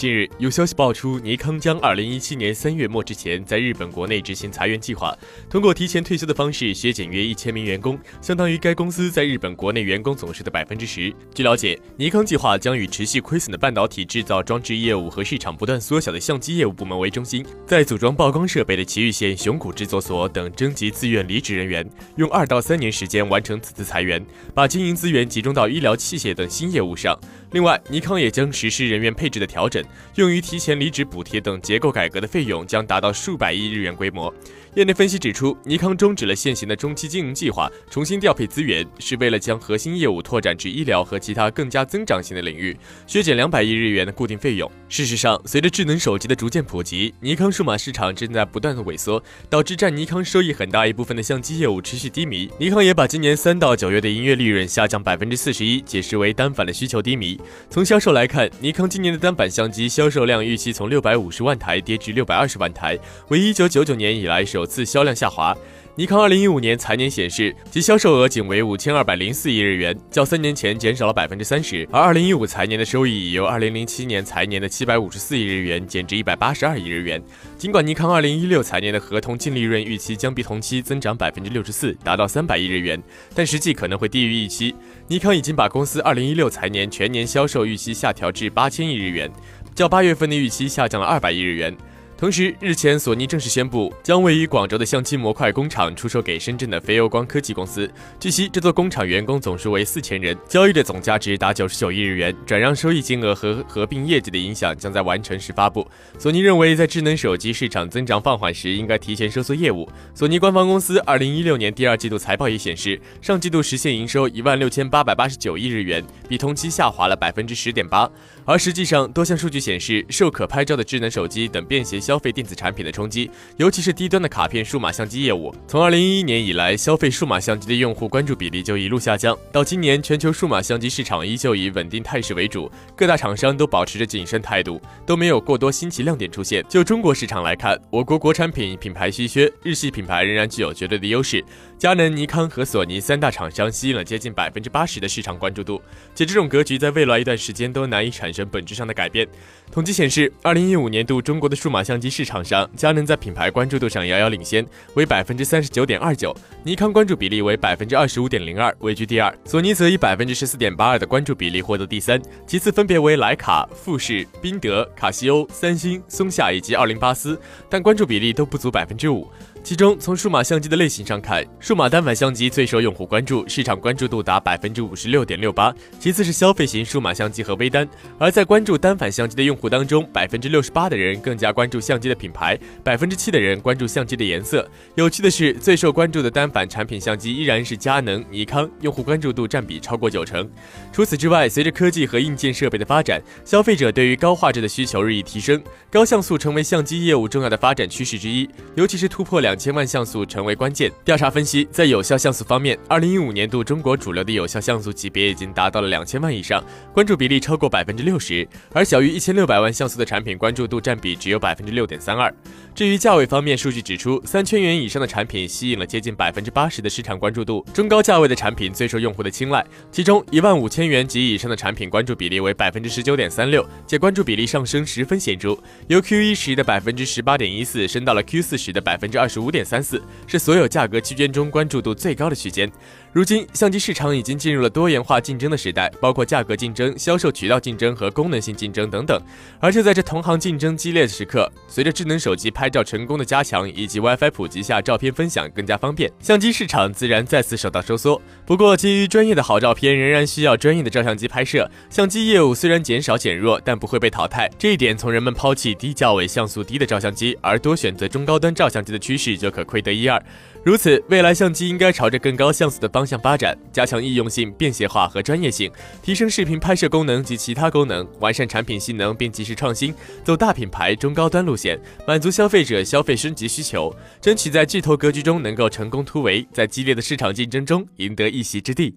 近日有消息爆出，尼康将二零一七年三月末之前在日本国内执行裁员计划，通过提前退休的方式削减约一千名员工，相当于该公司在日本国内员工总数的百分之十。据了解，尼康计划将与持续亏损的半导体制造装置业务和市场不断缩小的相机业务部门为中心，在组装曝光设备的崎玉县熊谷制作所等征集自愿离职人员，用二到三年时间完成此次裁员，把经营资源集中到医疗器械等新业务上。另外，尼康也将实施人员配置的调整。用于提前离职补贴等结构改革的费用将达到数百亿日元规模。业内分析指出，尼康终止了现行的中期经营计划，重新调配资源，是为了将核心业务拓展至医疗和其他更加增长型的领域，削减两百亿日元的固定费用。事实上，随着智能手机的逐渐普及，尼康数码市场正在不断的萎缩，导致占尼康收益很大一部分的相机业务持续低迷。尼康也把今年三到九月的营业利润下降百分之四十一解释为单反的需求低迷。从销售来看，尼康今年的单反相机销售量预期从六百五十万台跌至六百二十万台，为一九九九年以来首。首次销量下滑。尼康二零一五年财年显示，其销售额仅为五千二百零四亿日元，较三年前减少了百分之三十。而二零一五财年的收益已由二零零七年财年的七百五十四亿日元减至一百八十二亿日元。尽管尼康二零一六财年的合同净利润预期将比同期增长百分之六十四，达到三百亿日元，但实际可能会低于预期。尼康已经把公司二零一六财年全年销售预期下调至八千亿日元，较八月份的预期下降了二百亿日元。同时，日前索尼正式宣布，将位于广州的相机模块工厂出售给深圳的飞欧光科技公司。据悉，这座工厂员工总数为四千人，交易的总价值达九十九亿日元，转让收益金额和合并业绩的影响将在完成时发布。索尼认为，在智能手机市场增长放缓时，应该提前收缩业务。索尼官方公司二零一六年第二季度财报也显示，上季度实现营收一万六千八百八十九亿日元，比同期下滑了百分之十点八。而实际上，多项数据显示，受可拍照的智能手机等便携性。消费电子产品的冲击，尤其是低端的卡片数码相机业务。从二零一一年以来，消费数码相机的用户关注比例就一路下降。到今年，全球数码相机市场依旧以稳定态势为主，各大厂商都保持着谨慎态度，都没有过多新奇亮点出现。就中国市场来看，我国国产品品牌稀缺，日系品牌仍然具有绝对的优势。佳能、尼康和索尼三大厂商吸引了接近百分之八十的市场关注度，且这种格局在未来一段时间都难以产生本质上的改变。统计显示，二零一五年度中国的数码相相机市场上，佳能在品牌关注度上遥遥领先，为百分之三十九点二九；尼康关注比例为百分之二十五点零二，位居第二；索尼则以百分之十四点八二的关注比例获得第三，其次分别为徕卡、富士、宾得、卡西欧、三星、松下以及奥林巴斯，但关注比例都不足百分之五。其中，从数码相机的类型上看，数码单反相机最受用户关注，市场关注度达百分之五十六点六八。其次是消费型数码相机和微单。而在关注单反相机的用户当中，百分之六十八的人更加关注相机的品牌，百分之七的人关注相机的颜色。有趣的是，最受关注的单反产品相机依然是佳能、尼康，用户关注度占比超过九成。除此之外，随着科技和硬件设备的发展，消费者对于高画质的需求日益提升，高像素成为相机业务重要的发展趋势之一，尤其是突破两。两千万像素成为关键。调查分析，在有效像素方面，二零一五年度中国主流的有效像素级别已经达到了两千万以上，关注比例超过百分之六十。而小于一千六百万像素的产品关注度占比只有百分之六点三二。至于价位方面，数据指出，三千元以上的产品吸引了接近百分之八十的市场关注度，中高价位的产品最受用户的青睐。其中，一万五千元及以上的产品关注比例为百分之十九点三六，且关注比例上升十分显著，由 Q 一时的百分之十八点一四升到了 Q 四时的百分之二十。五点三四是所有价格区间中关注度最高的区间。如今，相机市场已经进入了多元化竞争的时代，包括价格竞争、销售渠道竞争和功能性竞争等等。而就在这同行竞争激烈的时刻，随着智能手机拍照成功的加强以及 WiFi 普及下照片分享更加方便，相机市场自然再次受到收缩。不过，基于专业的好照片仍然需要专业的照相机拍摄，相机业务虽然减少减弱，但不会被淘汰。这一点从人们抛弃低价位像素低的照相机，而多选择中高端照相机的趋势。就可窥得一二。如此，未来相机应该朝着更高像素的方向发展，加强易用性、便携化和专业性，提升视频拍摄功能及其他功能，完善产品性能并及时创新，走大品牌、中高端路线，满足消费者消费升级需求，争取在巨头格局中能够成功突围，在激烈的市场竞争中赢得一席之地。